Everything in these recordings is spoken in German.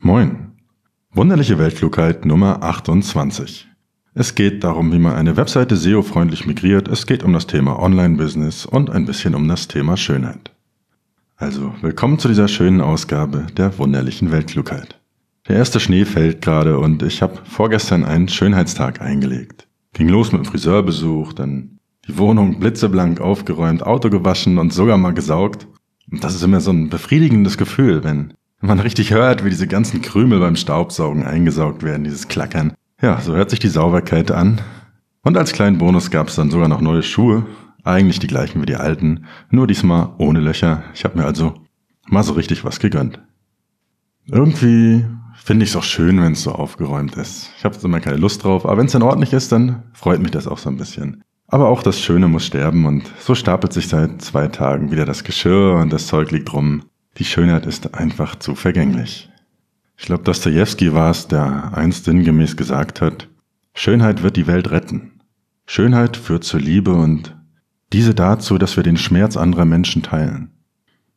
Moin. Wunderliche Weltklugheit Nummer 28. Es geht darum, wie man eine Webseite SEO-freundlich migriert. Es geht um das Thema Online-Business und ein bisschen um das Thema Schönheit. Also, willkommen zu dieser schönen Ausgabe der wunderlichen Weltklugheit. Der erste Schnee fällt gerade und ich habe vorgestern einen Schönheitstag eingelegt. Ging los mit dem Friseurbesuch, dann die Wohnung blitzeblank aufgeräumt, Auto gewaschen und sogar mal gesaugt. Und das ist immer so ein befriedigendes Gefühl, wenn man richtig hört, wie diese ganzen Krümel beim Staubsaugen eingesaugt werden, dieses Klackern. Ja, so hört sich die Sauberkeit an. Und als kleinen Bonus gab es dann sogar noch neue Schuhe. Eigentlich die gleichen wie die alten, nur diesmal ohne Löcher. Ich habe mir also mal so richtig was gegönnt. Irgendwie finde ich es auch schön, wenn es so aufgeräumt ist. Ich habe immer keine Lust drauf, aber wenn es dann ordentlich ist, dann freut mich das auch so ein bisschen. Aber auch das Schöne muss sterben und so stapelt sich seit zwei Tagen wieder das Geschirr und das Zeug liegt rum. Die Schönheit ist einfach zu vergänglich. Ich glaube, Dostoevsky war es, der einst sinngemäß gesagt hat, Schönheit wird die Welt retten. Schönheit führt zur Liebe und diese dazu, dass wir den Schmerz anderer Menschen teilen.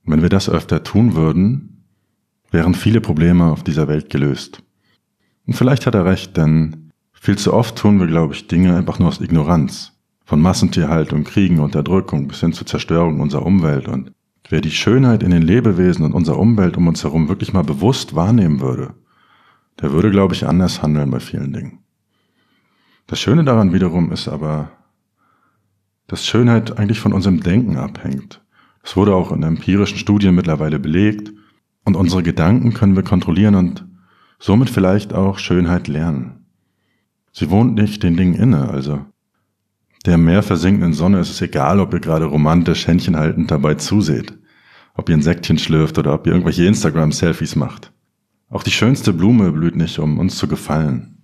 Wenn wir das öfter tun würden, wären viele Probleme auf dieser Welt gelöst. Und vielleicht hat er recht, denn viel zu oft tun wir, glaube ich, Dinge einfach nur aus Ignoranz. Von Massentierhaltung, Kriegen, Unterdrückung bis hin zur Zerstörung unserer Umwelt und Wer die Schönheit in den Lebewesen und unserer Umwelt um uns herum wirklich mal bewusst wahrnehmen würde, der würde, glaube ich, anders handeln bei vielen Dingen. Das Schöne daran wiederum ist aber, dass Schönheit eigentlich von unserem Denken abhängt. Das wurde auch in empirischen Studien mittlerweile belegt und unsere Gedanken können wir kontrollieren und somit vielleicht auch Schönheit lernen. Sie wohnt nicht den Dingen inne, also der mehr versinkenden Sonne ist es egal, ob ihr gerade romantisch Händchen haltend dabei zuseht ob ihr ein Säckchen schlürft oder ob ihr irgendwelche Instagram-Selfies macht. Auch die schönste Blume blüht nicht, um uns zu gefallen.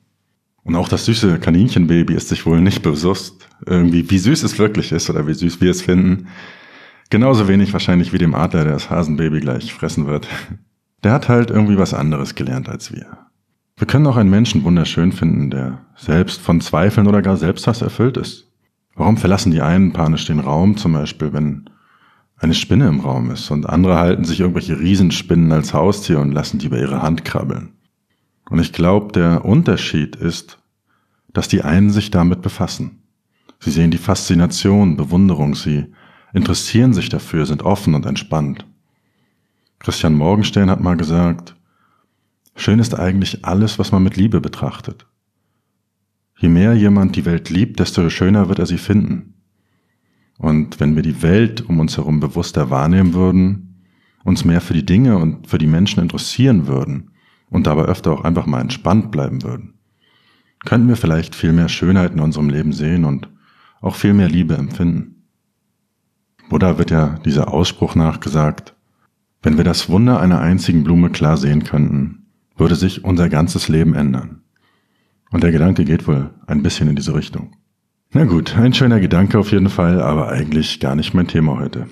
Und auch das süße Kaninchenbaby ist sich wohl nicht bewusst, irgendwie, wie süß es wirklich ist oder wie süß wir es finden. Genauso wenig wahrscheinlich wie dem Adler, der das Hasenbaby gleich fressen wird. Der hat halt irgendwie was anderes gelernt als wir. Wir können auch einen Menschen wunderschön finden, der selbst von Zweifeln oder gar Selbsthass erfüllt ist. Warum verlassen die einen panisch den Raum, zum Beispiel, wenn eine Spinne im Raum ist und andere halten sich irgendwelche Riesenspinnen als Haustier und lassen die über ihre Hand krabbeln. Und ich glaube, der Unterschied ist, dass die einen sich damit befassen. Sie sehen die Faszination, Bewunderung, sie interessieren sich dafür, sind offen und entspannt. Christian Morgenstern hat mal gesagt, schön ist eigentlich alles, was man mit Liebe betrachtet. Je mehr jemand die Welt liebt, desto schöner wird er sie finden. Und wenn wir die Welt um uns herum bewusster wahrnehmen würden, uns mehr für die Dinge und für die Menschen interessieren würden und dabei öfter auch einfach mal entspannt bleiben würden, könnten wir vielleicht viel mehr Schönheit in unserem Leben sehen und auch viel mehr Liebe empfinden. Buddha wird ja dieser Ausspruch nachgesagt, wenn wir das Wunder einer einzigen Blume klar sehen könnten, würde sich unser ganzes Leben ändern. Und der Gedanke geht wohl ein bisschen in diese Richtung. Na gut, ein schöner Gedanke auf jeden Fall, aber eigentlich gar nicht mein Thema heute.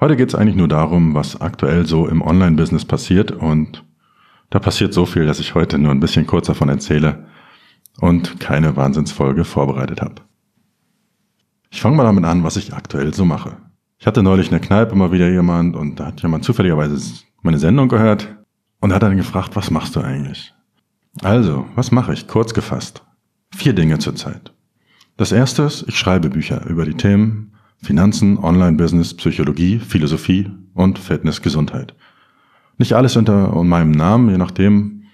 Heute geht es eigentlich nur darum, was aktuell so im Online-Business passiert und da passiert so viel, dass ich heute nur ein bisschen kurz davon erzähle und keine Wahnsinnsfolge vorbereitet habe. Ich fange mal damit an, was ich aktuell so mache. Ich hatte neulich in der Kneipe mal wieder jemand und da hat jemand zufälligerweise meine Sendung gehört und hat dann gefragt, was machst du eigentlich? Also, was mache ich? Kurz gefasst. Vier Dinge zurzeit. Das erste ist, ich schreibe Bücher über die Themen Finanzen, Online-Business, Psychologie, Philosophie und Fitness, Gesundheit. Nicht alles unter meinem Namen, je nachdem,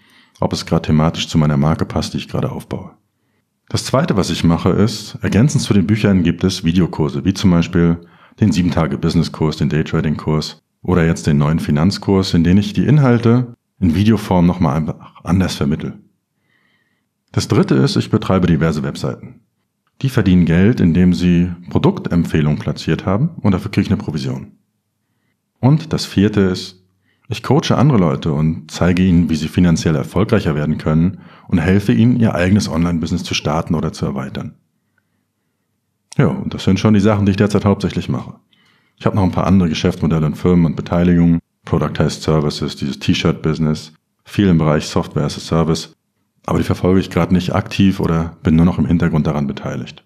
ob es gerade thematisch zu meiner Marke passt, die ich gerade aufbaue. Das zweite, was ich mache, ist, ergänzend zu den Büchern gibt es Videokurse, wie zum Beispiel den 7-Tage-Business-Kurs, den Daytrading-Kurs oder jetzt den neuen Finanzkurs, in dem ich die Inhalte in Videoform nochmal einfach anders vermittel. Das dritte ist, ich betreibe diverse Webseiten. Die verdienen Geld, indem sie Produktempfehlungen platziert haben und dafür kriege ich eine Provision. Und das vierte ist, ich coache andere Leute und zeige ihnen, wie sie finanziell erfolgreicher werden können und helfe ihnen, ihr eigenes Online-Business zu starten oder zu erweitern. Ja, und das sind schon die Sachen, die ich derzeit hauptsächlich mache. Ich habe noch ein paar andere Geschäftsmodelle und Firmen und Beteiligungen, Productized Services, dieses T-Shirt-Business, viel im Bereich Software as a Service aber die verfolge ich gerade nicht aktiv oder bin nur noch im Hintergrund daran beteiligt.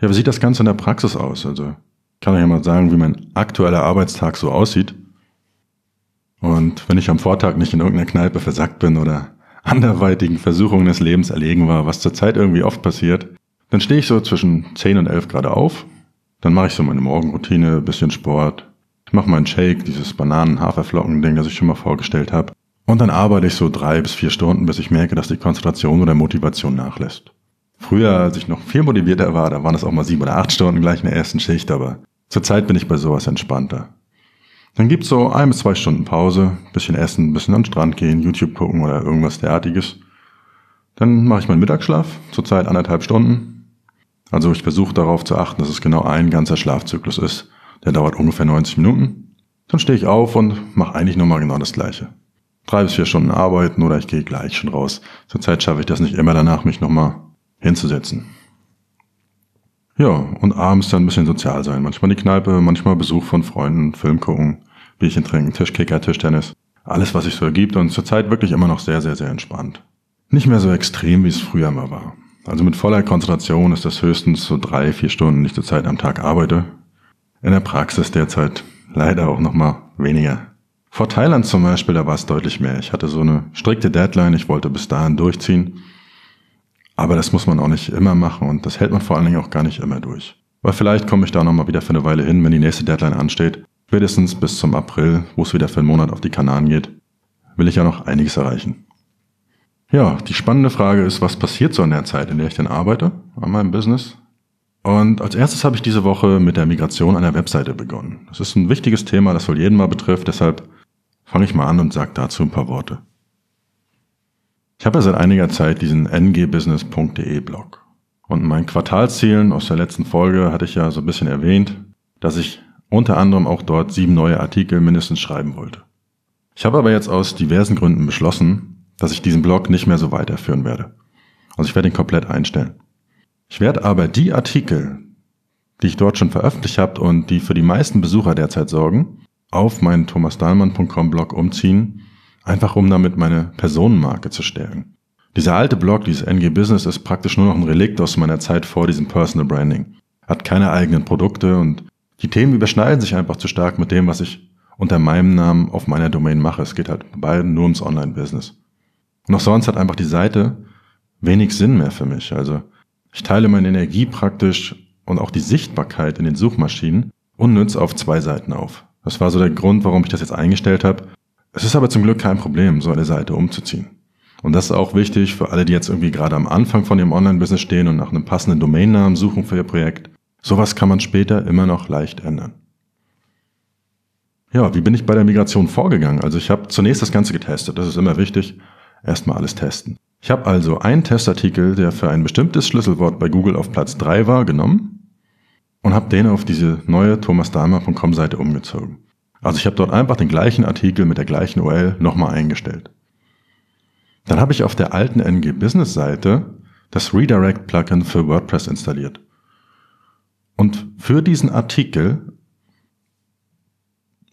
Ja, wie sieht das Ganze in der Praxis aus? Also kann ich ja mal sagen, wie mein aktueller Arbeitstag so aussieht. Und wenn ich am Vortag nicht in irgendeiner Kneipe versackt bin oder anderweitigen Versuchungen des Lebens erlegen war, was zurzeit irgendwie oft passiert, dann stehe ich so zwischen 10 und 11 gerade auf, dann mache ich so meine Morgenroutine, bisschen Sport, ich mache meinen Shake, dieses Bananen-Haferflocken-Ding, das ich schon mal vorgestellt habe. Und dann arbeite ich so drei bis vier Stunden, bis ich merke, dass die Konzentration oder Motivation nachlässt. Früher, als ich noch viel motivierter war, da waren es auch mal sieben oder acht Stunden gleich in der ersten Schicht, aber zurzeit bin ich bei sowas entspannter. Dann gibt's so ein bis zwei Stunden Pause, bisschen essen, bisschen an den Strand gehen, YouTube gucken oder irgendwas derartiges. Dann mache ich meinen Mittagsschlaf, zurzeit anderthalb Stunden. Also ich versuche darauf zu achten, dass es genau ein ganzer Schlafzyklus ist. Der dauert ungefähr 90 Minuten. Dann stehe ich auf und mache eigentlich nochmal genau das gleiche. Drei bis vier Stunden arbeiten oder ich gehe gleich schon raus. Zurzeit schaffe ich das nicht immer danach, mich nochmal hinzusetzen. Ja, und abends dann ein bisschen sozial sein. Manchmal die Kneipe, manchmal Besuch von Freunden, Film gucken, Bierchen trinken, Tischkicker, Tischtennis. Alles, was sich so ergibt und zurzeit wirklich immer noch sehr, sehr, sehr entspannt. Nicht mehr so extrem, wie es früher mal war. Also mit voller Konzentration ist das höchstens so drei, vier Stunden, die ich zurzeit am Tag arbeite. In der Praxis derzeit leider auch nochmal weniger. Vor Thailand zum Beispiel, da war es deutlich mehr. Ich hatte so eine strikte Deadline, ich wollte bis dahin durchziehen. Aber das muss man auch nicht immer machen und das hält man vor allen Dingen auch gar nicht immer durch. Weil vielleicht komme ich da nochmal wieder für eine Weile hin, wenn die nächste Deadline ansteht. Spätestens bis zum April, wo es wieder für einen Monat auf die Kanaren geht, will ich ja noch einiges erreichen. Ja, die spannende Frage ist, was passiert so in der Zeit, in der ich denn arbeite an meinem Business? Und als erstes habe ich diese Woche mit der Migration einer Webseite begonnen. Das ist ein wichtiges Thema, das wohl jeden mal betrifft, deshalb fange ich mal an und sage dazu ein paar Worte. Ich habe ja seit einiger Zeit diesen ngbusiness.de Blog. Und in meinen Quartalszielen aus der letzten Folge hatte ich ja so ein bisschen erwähnt, dass ich unter anderem auch dort sieben neue Artikel mindestens schreiben wollte. Ich habe aber jetzt aus diversen Gründen beschlossen, dass ich diesen Blog nicht mehr so weiterführen werde. Also ich werde ihn komplett einstellen. Ich werde aber die Artikel, die ich dort schon veröffentlicht habe und die für die meisten Besucher derzeit sorgen, auf meinen thomasdahlmann.com Blog umziehen Einfach um damit meine Personenmarke zu stärken. Dieser alte Blog, dieses NG Business, ist praktisch nur noch ein Relikt aus meiner Zeit vor diesem Personal Branding. Hat keine eigenen Produkte und die Themen überschneiden sich einfach zu stark mit dem, was ich unter meinem Namen auf meiner Domain mache. Es geht halt bei beiden nur ums Online-Business. Und auch sonst hat einfach die Seite wenig Sinn mehr für mich. Also ich teile meine Energie praktisch und auch die Sichtbarkeit in den Suchmaschinen unnütz auf zwei Seiten auf. Das war so der Grund, warum ich das jetzt eingestellt habe es ist aber zum Glück kein Problem, so eine Seite umzuziehen. Und das ist auch wichtig für alle, die jetzt irgendwie gerade am Anfang von ihrem Online-Business stehen und nach einem passenden Domainnamen suchen für ihr Projekt. Sowas kann man später immer noch leicht ändern. Ja, wie bin ich bei der Migration vorgegangen? Also ich habe zunächst das Ganze getestet, das ist immer wichtig. Erstmal alles testen. Ich habe also einen Testartikel, der für ein bestimmtes Schlüsselwort bei Google auf Platz 3 war, genommen und habe den auf diese neue thomasdahmer.com Seite umgezogen. Also ich habe dort einfach den gleichen Artikel mit der gleichen URL nochmal eingestellt. Dann habe ich auf der alten NG Business Seite das Redirect Plugin für WordPress installiert. Und für diesen Artikel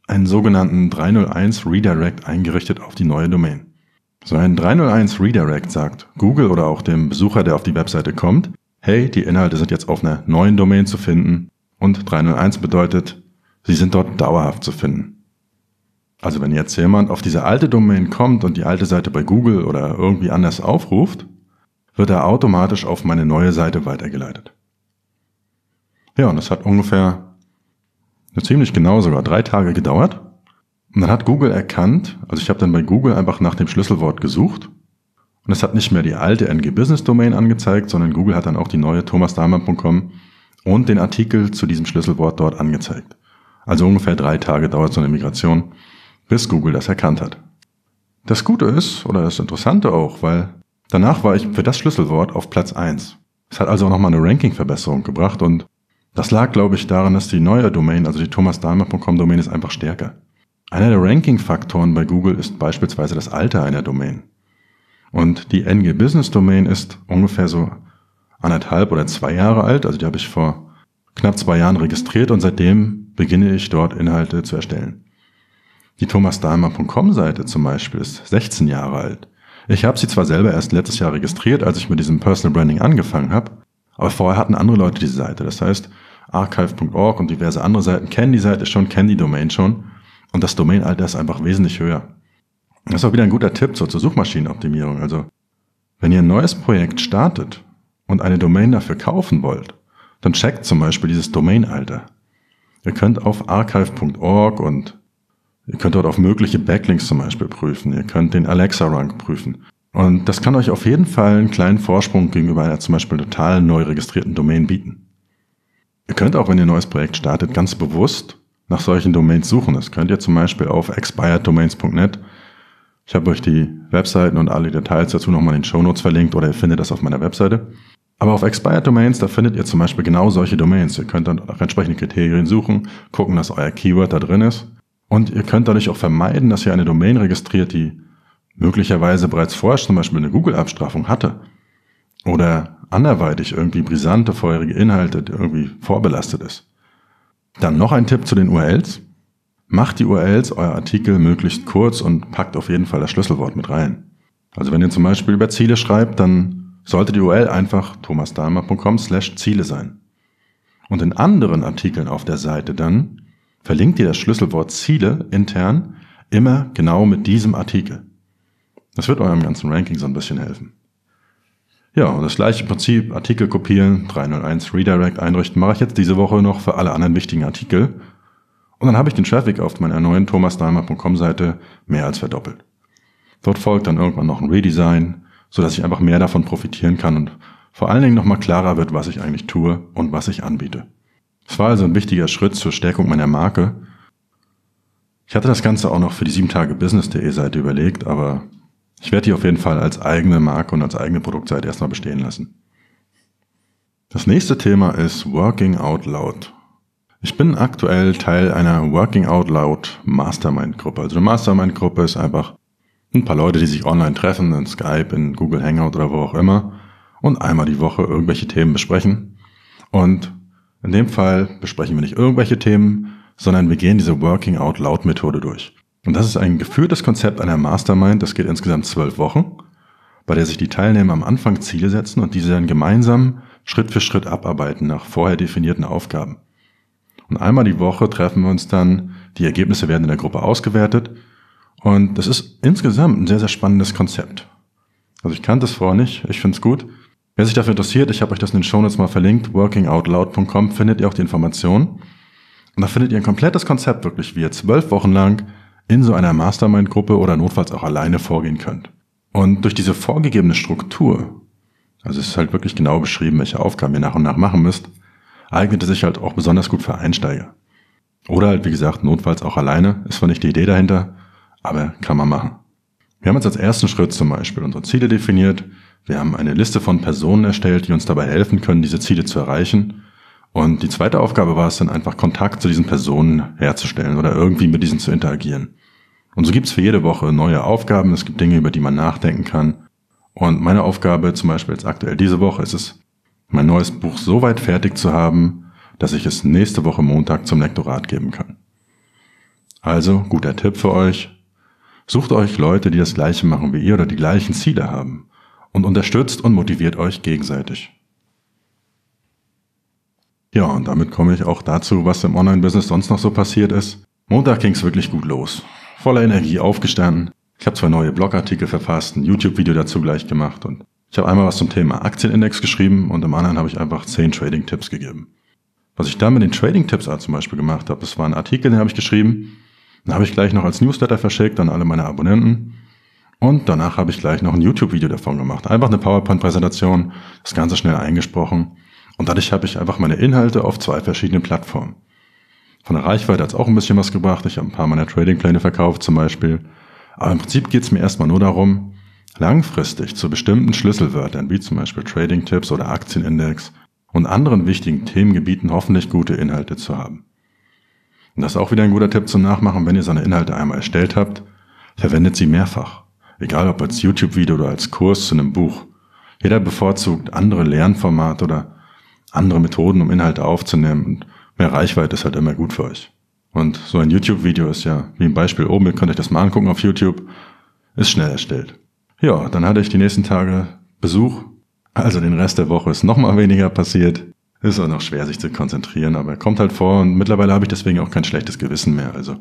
einen sogenannten 301 Redirect eingerichtet auf die neue Domain. So ein 301 Redirect sagt Google oder auch dem Besucher, der auf die Webseite kommt, hey, die Inhalte sind jetzt auf einer neuen Domain zu finden und 301 bedeutet, Sie sind dort dauerhaft zu finden. Also wenn jetzt jemand auf diese alte Domain kommt und die alte Seite bei Google oder irgendwie anders aufruft, wird er automatisch auf meine neue Seite weitergeleitet. Ja, und das hat ungefähr ziemlich genau sogar drei Tage gedauert. Und dann hat Google erkannt, also ich habe dann bei Google einfach nach dem Schlüsselwort gesucht und es hat nicht mehr die alte NG Business Domain angezeigt, sondern Google hat dann auch die neue thomasdahmann.com und den Artikel zu diesem Schlüsselwort dort angezeigt. Also ungefähr drei Tage dauert so eine Migration, bis Google das erkannt hat. Das Gute ist, oder das Interessante auch, weil danach war ich für das Schlüsselwort auf Platz eins. Es hat also auch nochmal eine Ranking-Verbesserung gebracht und das lag, glaube ich, daran, dass die neue Domain, also die thomasdahmer.com Domain, ist einfach stärker. Einer der Ranking-Faktoren bei Google ist beispielsweise das Alter einer Domain. Und die NG Business Domain ist ungefähr so anderthalb oder zwei Jahre alt, also die habe ich vor knapp zwei Jahren registriert und seitdem beginne ich dort Inhalte zu erstellen. Die thomasdahlmann.com Seite zum Beispiel ist 16 Jahre alt. Ich habe sie zwar selber erst letztes Jahr registriert, als ich mit diesem Personal Branding angefangen habe, aber vorher hatten andere Leute diese Seite. Das heißt, archive.org und diverse andere Seiten kennen die Seite schon, kennen die Domain schon Und das Domainalter ist einfach wesentlich höher. Das ist auch wieder ein guter Tipp zur Suchmaschinenoptimierung. Also, wenn ihr ein neues Projekt startet und eine Domain dafür kaufen wollt, dann checkt zum Beispiel dieses Domainalter. Ihr könnt auf archive.org und ihr könnt dort auf mögliche Backlinks zum Beispiel prüfen. Ihr könnt den Alexa-Rank prüfen. Und das kann euch auf jeden Fall einen kleinen Vorsprung gegenüber einer zum Beispiel total neu registrierten Domain bieten. Ihr könnt auch, wenn ihr ein neues Projekt startet, ganz bewusst nach solchen Domains suchen. Das könnt ihr zum Beispiel auf expireddomains.net. Ich habe euch die Webseiten und alle Details dazu nochmal in den Show Notes verlinkt oder ihr findet das auf meiner Webseite. Aber auf Expired Domains, da findet ihr zum Beispiel genau solche Domains. Ihr könnt dann nach entsprechenden Kriterien suchen, gucken, dass euer Keyword da drin ist. Und ihr könnt dadurch auch vermeiden, dass ihr eine Domain registriert, die möglicherweise bereits vorher zum Beispiel eine Google-Abstrafung hatte. Oder anderweitig irgendwie brisante vorherige Inhalte irgendwie vorbelastet ist. Dann noch ein Tipp zu den URLs. Macht die URLs euer Artikel möglichst kurz und packt auf jeden Fall das Schlüsselwort mit rein. Also wenn ihr zum Beispiel über Ziele schreibt, dann sollte die URL einfach thomasdahmer.com slash Ziele sein. Und in anderen Artikeln auf der Seite dann verlinkt ihr das Schlüsselwort Ziele intern immer genau mit diesem Artikel. Das wird eurem ganzen Ranking so ein bisschen helfen. Ja, und das gleiche Prinzip, Artikel kopieren, 301 Redirect einrichten, mache ich jetzt diese Woche noch für alle anderen wichtigen Artikel. Und dann habe ich den Traffic auf meiner neuen thomasdahmer.com Seite mehr als verdoppelt. Dort folgt dann irgendwann noch ein Redesign, so dass ich einfach mehr davon profitieren kann und vor allen Dingen nochmal klarer wird, was ich eigentlich tue und was ich anbiete. Es war also ein wichtiger Schritt zur Stärkung meiner Marke. Ich hatte das Ganze auch noch für die 7-Tage-Business.de Seite überlegt, aber ich werde die auf jeden Fall als eigene Marke und als eigene Produktseite erstmal bestehen lassen. Das nächste Thema ist Working Out Loud. Ich bin aktuell Teil einer Working Out Loud Mastermind Gruppe. Also eine Mastermind Gruppe ist einfach ein paar Leute, die sich online treffen, in Skype, in Google Hangout oder wo auch immer und einmal die Woche irgendwelche Themen besprechen. Und in dem Fall besprechen wir nicht irgendwelche Themen, sondern wir gehen diese Working Out Loud Methode durch. Und das ist ein geführtes Konzept einer Mastermind, das geht insgesamt zwölf Wochen, bei der sich die Teilnehmer am Anfang Ziele setzen und diese dann gemeinsam Schritt für Schritt abarbeiten nach vorher definierten Aufgaben. Und einmal die Woche treffen wir uns dann, die Ergebnisse werden in der Gruppe ausgewertet und das ist insgesamt ein sehr, sehr spannendes Konzept. Also ich kannte es vorher nicht, ich finde es gut. Wer sich dafür interessiert, ich habe euch das in den Shownotes mal verlinkt, workingoutloud.com findet ihr auch die Informationen. Und da findet ihr ein komplettes Konzept wirklich, wie ihr zwölf Wochen lang in so einer Mastermind-Gruppe oder notfalls auch alleine vorgehen könnt. Und durch diese vorgegebene Struktur, also es ist halt wirklich genau beschrieben, welche Aufgaben ihr nach und nach machen müsst, eignet es sich halt auch besonders gut für Einsteiger. Oder halt, wie gesagt, notfalls auch alleine, ist zwar nicht die Idee dahinter, aber kann man machen. Wir haben uns als ersten Schritt zum Beispiel unsere Ziele definiert. Wir haben eine Liste von Personen erstellt, die uns dabei helfen können, diese Ziele zu erreichen. Und die zweite Aufgabe war es dann einfach, Kontakt zu diesen Personen herzustellen oder irgendwie mit diesen zu interagieren. Und so gibt es für jede Woche neue Aufgaben. Es gibt Dinge, über die man nachdenken kann. Und meine Aufgabe zum Beispiel jetzt aktuell diese Woche ist es, mein neues Buch so weit fertig zu haben, dass ich es nächste Woche Montag zum Lektorat geben kann. Also, guter Tipp für euch. Sucht euch Leute, die das gleiche machen wie ihr oder die gleichen Ziele haben und unterstützt und motiviert euch gegenseitig. Ja, und damit komme ich auch dazu, was im Online-Business sonst noch so passiert ist. Montag ging es wirklich gut los. Voller Energie aufgestanden. Ich habe zwei neue Blogartikel verfasst, ein YouTube-Video dazu gleich gemacht und ich habe einmal was zum Thema Aktienindex geschrieben und im anderen habe ich einfach zehn Trading-Tipps gegeben. Was ich da mit den Trading-Tipps zum Beispiel gemacht habe, das war ein Artikel, den habe ich geschrieben, dann habe ich gleich noch als Newsletter verschickt an alle meine Abonnenten. Und danach habe ich gleich noch ein YouTube-Video davon gemacht. Einfach eine PowerPoint-Präsentation, das Ganze schnell eingesprochen. Und dadurch habe ich einfach meine Inhalte auf zwei verschiedenen Plattformen. Von der Reichweite hat es auch ein bisschen was gebracht. Ich habe ein paar meiner Trading-Pläne verkauft zum Beispiel. Aber im Prinzip geht es mir erstmal nur darum, langfristig zu bestimmten Schlüsselwörtern, wie zum Beispiel Trading-Tipps oder Aktienindex und anderen wichtigen Themengebieten hoffentlich gute Inhalte zu haben. Und das ist auch wieder ein guter Tipp zum Nachmachen, wenn ihr seine Inhalte einmal erstellt habt, verwendet sie mehrfach. Egal ob als YouTube-Video oder als Kurs zu einem Buch. Jeder bevorzugt andere Lernformate oder andere Methoden, um Inhalte aufzunehmen und mehr Reichweite ist halt immer gut für euch. Und so ein YouTube-Video ist ja, wie im Beispiel oben, ihr könnt euch das mal angucken auf YouTube, ist schnell erstellt. Ja, dann hatte ich die nächsten Tage Besuch, also den Rest der Woche ist nochmal weniger passiert. Ist auch noch schwer, sich zu konzentrieren, aber kommt halt vor und mittlerweile habe ich deswegen auch kein schlechtes Gewissen mehr. Also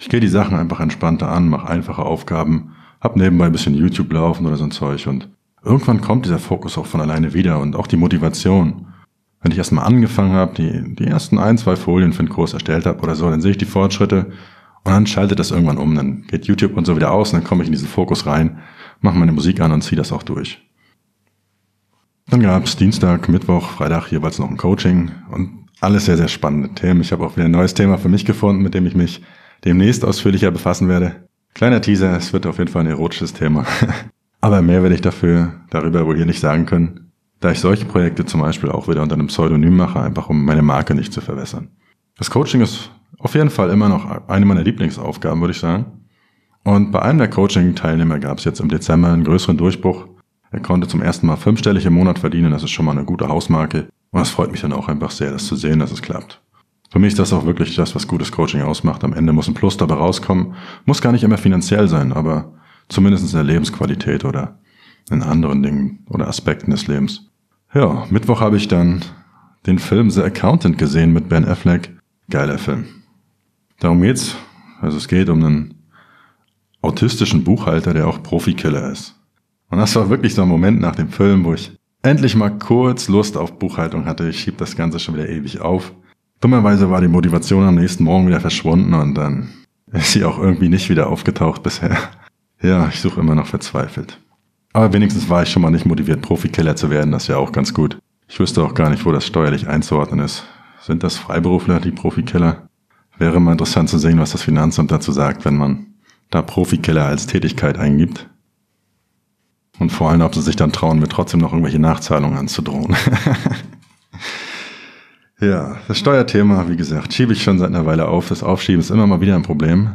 Ich gehe die Sachen einfach entspannter an, mache einfache Aufgaben, hab nebenbei ein bisschen YouTube laufen oder so ein Zeug und irgendwann kommt dieser Fokus auch von alleine wieder und auch die Motivation. Wenn ich erstmal angefangen habe, die, die ersten ein, zwei Folien für den Kurs erstellt habe oder so, dann sehe ich die Fortschritte und dann schaltet das irgendwann um. Dann geht YouTube und so wieder aus und dann komme ich in diesen Fokus rein, mache meine Musik an und ziehe das auch durch. Dann gab es Dienstag, Mittwoch, Freitag jeweils noch ein Coaching und alles sehr, sehr spannende Themen. Ich habe auch wieder ein neues Thema für mich gefunden, mit dem ich mich demnächst ausführlicher befassen werde. Kleiner Teaser, es wird auf jeden Fall ein erotisches Thema. Aber mehr werde ich dafür darüber wohl hier nicht sagen können, da ich solche Projekte zum Beispiel auch wieder unter einem Pseudonym mache, einfach um meine Marke nicht zu verwässern. Das Coaching ist auf jeden Fall immer noch eine meiner Lieblingsaufgaben, würde ich sagen. Und bei einem der Coaching-Teilnehmer gab es jetzt im Dezember einen größeren Durchbruch. Er konnte zum ersten Mal fünfstellig im Monat verdienen, das ist schon mal eine gute Hausmarke. Und es freut mich dann auch einfach sehr, das zu sehen, dass es klappt. Für mich ist das auch wirklich das, was gutes Coaching ausmacht. Am Ende muss ein Plus dabei rauskommen. Muss gar nicht immer finanziell sein, aber zumindest in der Lebensqualität oder in anderen Dingen oder Aspekten des Lebens. Ja, Mittwoch habe ich dann den Film The Accountant gesehen mit Ben Affleck. Geiler Film. Darum geht's. Also es geht um einen autistischen Buchhalter, der auch Profikiller ist. Und das war wirklich so ein Moment nach dem Film, wo ich endlich mal kurz Lust auf Buchhaltung hatte. Ich schieb das Ganze schon wieder ewig auf. Dummerweise war die Motivation am nächsten Morgen wieder verschwunden und dann ist sie auch irgendwie nicht wieder aufgetaucht bisher. Ja, ich suche immer noch verzweifelt. Aber wenigstens war ich schon mal nicht motiviert, Profikiller zu werden, das ja auch ganz gut. Ich wüsste auch gar nicht, wo das steuerlich einzuordnen ist. Sind das Freiberufler, die Profikiller? Wäre mal interessant zu sehen, was das Finanzamt dazu sagt, wenn man da Profikiller als Tätigkeit eingibt. Und vor allem, ob sie sich dann trauen, mir trotzdem noch irgendwelche Nachzahlungen anzudrohen. ja, das Steuerthema, wie gesagt, schiebe ich schon seit einer Weile auf. Das Aufschieben ist immer mal wieder ein Problem.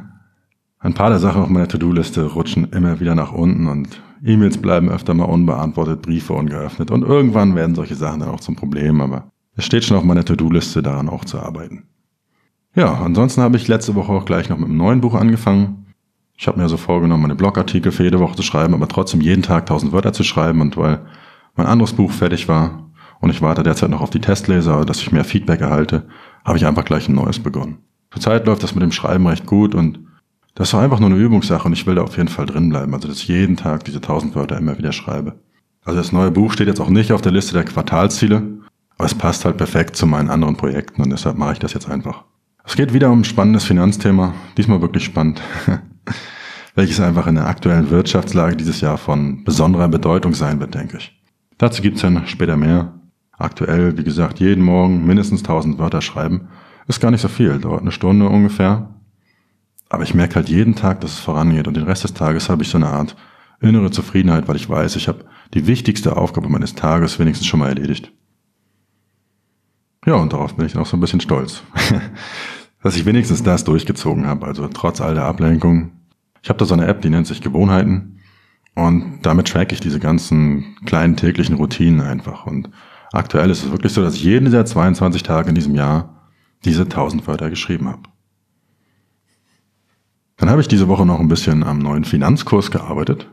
Ein paar der Sachen auf meiner To-Do-Liste rutschen immer wieder nach unten und E-Mails bleiben öfter mal unbeantwortet, Briefe ungeöffnet und irgendwann werden solche Sachen dann auch zum Problem, aber es steht schon auf meiner To-Do-Liste daran auch zu arbeiten. Ja, ansonsten habe ich letzte Woche auch gleich noch mit einem neuen Buch angefangen. Ich habe mir so vorgenommen, meine Blogartikel für jede Woche zu schreiben, aber trotzdem jeden Tag 1000 Wörter zu schreiben und weil mein anderes Buch fertig war und ich warte derzeit noch auf die Testleser, dass ich mehr Feedback erhalte, habe ich einfach gleich ein neues begonnen. Zurzeit läuft das mit dem Schreiben recht gut und das war einfach nur eine Übungssache und ich will da auf jeden Fall drin bleiben, also dass ich jeden Tag diese 1000 Wörter immer wieder schreibe. Also das neue Buch steht jetzt auch nicht auf der Liste der Quartalsziele, aber es passt halt perfekt zu meinen anderen Projekten und deshalb mache ich das jetzt einfach. Es geht wieder um ein spannendes Finanzthema, diesmal wirklich spannend, welches einfach in der aktuellen Wirtschaftslage dieses Jahr von besonderer Bedeutung sein wird, denke ich. Dazu gibt's dann später mehr. Aktuell, wie gesagt, jeden Morgen mindestens 1000 Wörter schreiben. Ist gar nicht so viel, dauert eine Stunde ungefähr. Aber ich merke halt jeden Tag, dass es vorangeht und den Rest des Tages habe ich so eine Art innere Zufriedenheit, weil ich weiß, ich habe die wichtigste Aufgabe meines Tages wenigstens schon mal erledigt. Ja, und darauf bin ich auch so ein bisschen stolz. Dass ich wenigstens das durchgezogen habe, also trotz all der Ablenkung. Ich habe da so eine App, die nennt sich Gewohnheiten. Und damit track ich diese ganzen kleinen täglichen Routinen einfach. Und aktuell ist es wirklich so, dass ich jeden dieser 22 Tage in diesem Jahr diese 1000 Wörter geschrieben habe. Dann habe ich diese Woche noch ein bisschen am neuen Finanzkurs gearbeitet.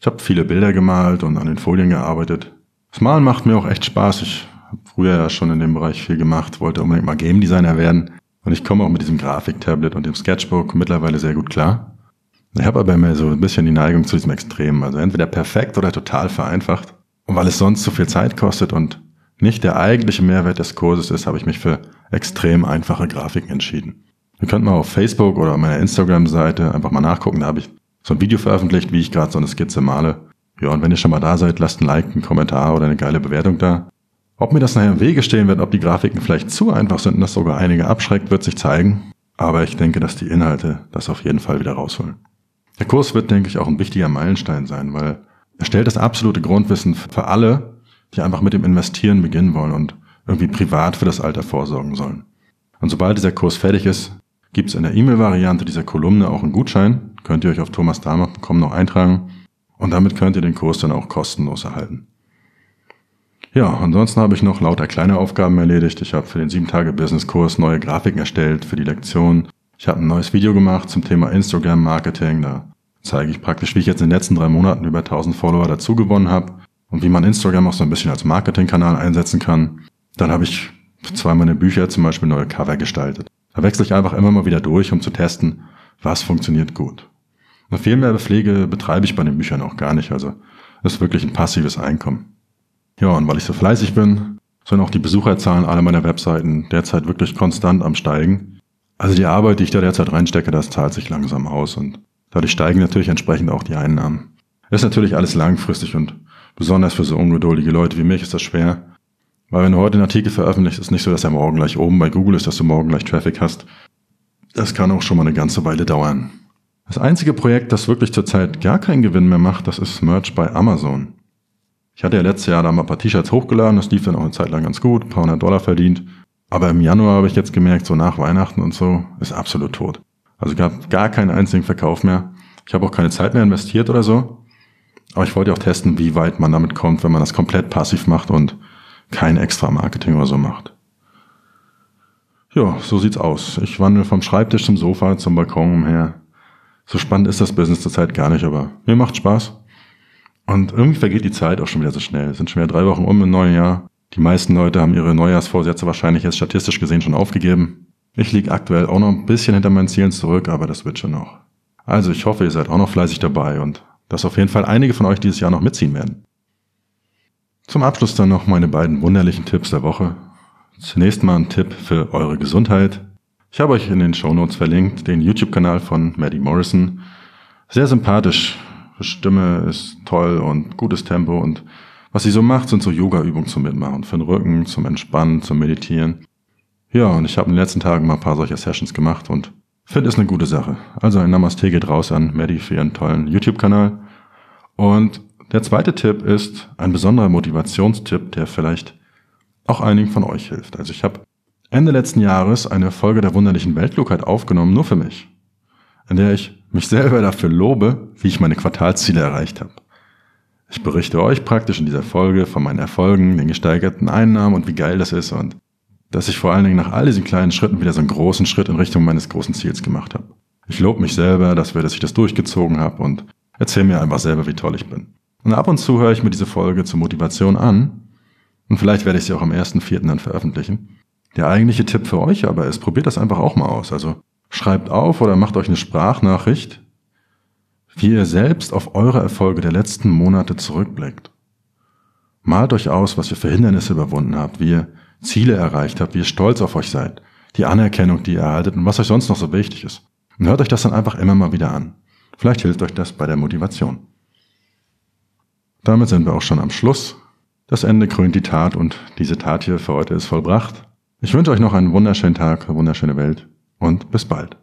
Ich habe viele Bilder gemalt und an den Folien gearbeitet. Das Malen macht mir auch echt Spaß. Ich habe früher ja schon in dem Bereich viel gemacht, wollte unbedingt mal Game Designer werden. Und ich komme auch mit diesem Grafiktablet und dem Sketchbook mittlerweile sehr gut klar. Ich habe aber immer so ein bisschen die Neigung zu diesem Extremen. Also entweder perfekt oder total vereinfacht. Und weil es sonst zu viel Zeit kostet und nicht der eigentliche Mehrwert des Kurses ist, habe ich mich für extrem einfache Grafiken entschieden. Ihr könnt mal auf Facebook oder meiner Instagram-Seite einfach mal nachgucken. Da habe ich so ein Video veröffentlicht, wie ich gerade so eine Skizze male. Ja, und wenn ihr schon mal da seid, lasst ein Like, einen Kommentar oder eine geile Bewertung da. Ob mir das nachher im Wege stehen wird, ob die Grafiken vielleicht zu einfach sind und das sogar einige abschreckt, wird sich zeigen. Aber ich denke, dass die Inhalte das auf jeden Fall wieder rausholen. Der Kurs wird, denke ich, auch ein wichtiger Meilenstein sein, weil er stellt das absolute Grundwissen für alle, die einfach mit dem Investieren beginnen wollen und irgendwie privat für das Alter vorsorgen sollen. Und sobald dieser Kurs fertig ist, gibt es in der E-Mail-Variante dieser Kolumne auch einen Gutschein. Könnt ihr euch auf thomasdahmer.com noch eintragen. Und damit könnt ihr den Kurs dann auch kostenlos erhalten. Ja, ansonsten habe ich noch lauter kleine Aufgaben erledigt. Ich habe für den 7-Tage-Business-Kurs neue Grafiken erstellt für die Lektion. Ich habe ein neues Video gemacht zum Thema Instagram-Marketing. Da zeige ich praktisch, wie ich jetzt in den letzten drei Monaten über 1000 Follower dazu gewonnen habe und wie man Instagram auch so ein bisschen als Marketingkanal einsetzen kann. Dann habe ich zwei meiner Bücher zum Beispiel neue Cover gestaltet. Da wechsle ich einfach immer mal wieder durch, um zu testen, was funktioniert gut. Und viel mehr Pflege betreibe ich bei den Büchern auch gar nicht, also ist wirklich ein passives Einkommen. Ja, und weil ich so fleißig bin, sind auch die Besucherzahlen aller meiner Webseiten derzeit wirklich konstant am steigen. Also die Arbeit, die ich da derzeit reinstecke, das zahlt sich langsam aus und dadurch steigen natürlich entsprechend auch die Einnahmen. Ist natürlich alles langfristig und besonders für so ungeduldige Leute wie mich ist das schwer. Weil wenn du heute einen Artikel veröffentlichst, ist nicht so, dass er morgen gleich oben bei Google ist, dass du morgen gleich Traffic hast. Das kann auch schon mal eine ganze Weile dauern. Das einzige Projekt, das wirklich zurzeit gar keinen Gewinn mehr macht, das ist Merch bei Amazon. Ich hatte ja letztes Jahr da mal ein paar T-Shirts hochgeladen, das lief dann auch eine Zeit lang ganz gut, ein paar hundert Dollar verdient. Aber im Januar habe ich jetzt gemerkt, so nach Weihnachten und so, ist absolut tot. Also gab gar keinen einzigen Verkauf mehr. Ich habe auch keine Zeit mehr investiert oder so. Aber ich wollte auch testen, wie weit man damit kommt, wenn man das komplett passiv macht und kein extra Marketing oder so macht. Ja, so sieht's aus. Ich wandel vom Schreibtisch zum Sofa, zum Balkon umher. So spannend ist das Business zurzeit gar nicht, aber mir macht Spaß. Und irgendwie vergeht die Zeit auch schon wieder so schnell. Es sind schon wieder drei Wochen um im neuen Jahr. Die meisten Leute haben ihre Neujahrsvorsätze wahrscheinlich jetzt statistisch gesehen schon aufgegeben. Ich liege aktuell auch noch ein bisschen hinter meinen Zielen zurück, aber das wird schon noch. Also ich hoffe, ihr seid auch noch fleißig dabei und dass auf jeden Fall einige von euch dieses Jahr noch mitziehen werden. Zum Abschluss dann noch meine beiden wunderlichen Tipps der Woche. Zunächst mal ein Tipp für eure Gesundheit. Ich habe euch in den Shownotes verlinkt den YouTube-Kanal von Maddie Morrison. Sehr sympathisch. Stimme ist toll und gutes Tempo und was sie so macht, sind so Yoga-Übungen zum Mitmachen. Für den Rücken, zum Entspannen, zum Meditieren. Ja, und ich habe in den letzten Tagen mal ein paar solcher Sessions gemacht und finde es eine gute Sache. Also ein Namaste geht raus an Maddie für ihren tollen YouTube-Kanal. Und der zweite Tipp ist ein besonderer Motivationstipp, der vielleicht auch einigen von euch hilft. Also ich habe Ende letzten Jahres eine Folge der wunderlichen Weltklugheit aufgenommen, nur für mich, in der ich mich selber dafür lobe, wie ich meine Quartalsziele erreicht habe. Ich berichte euch praktisch in dieser Folge von meinen Erfolgen, den gesteigerten Einnahmen und wie geil das ist und dass ich vor allen Dingen nach all diesen kleinen Schritten wieder so einen großen Schritt in Richtung meines großen Ziels gemacht habe. Ich lobe mich selber dafür, dass ich das durchgezogen habe und erzähle mir einfach selber, wie toll ich bin. Und ab und zu höre ich mir diese Folge zur Motivation an. Und vielleicht werde ich sie auch am 1.4. dann veröffentlichen. Der eigentliche Tipp für euch aber ist, probiert das einfach auch mal aus. Also schreibt auf oder macht euch eine Sprachnachricht, wie ihr selbst auf eure Erfolge der letzten Monate zurückblickt. Malt euch aus, was ihr für Hindernisse überwunden habt, wie ihr Ziele erreicht habt, wie ihr stolz auf euch seid, die Anerkennung, die ihr erhaltet und was euch sonst noch so wichtig ist. Und hört euch das dann einfach immer mal wieder an. Vielleicht hilft euch das bei der Motivation. Damit sind wir auch schon am Schluss. Das Ende krönt die Tat und diese Tat hier für heute ist vollbracht. Ich wünsche euch noch einen wunderschönen Tag, eine wunderschöne Welt und bis bald.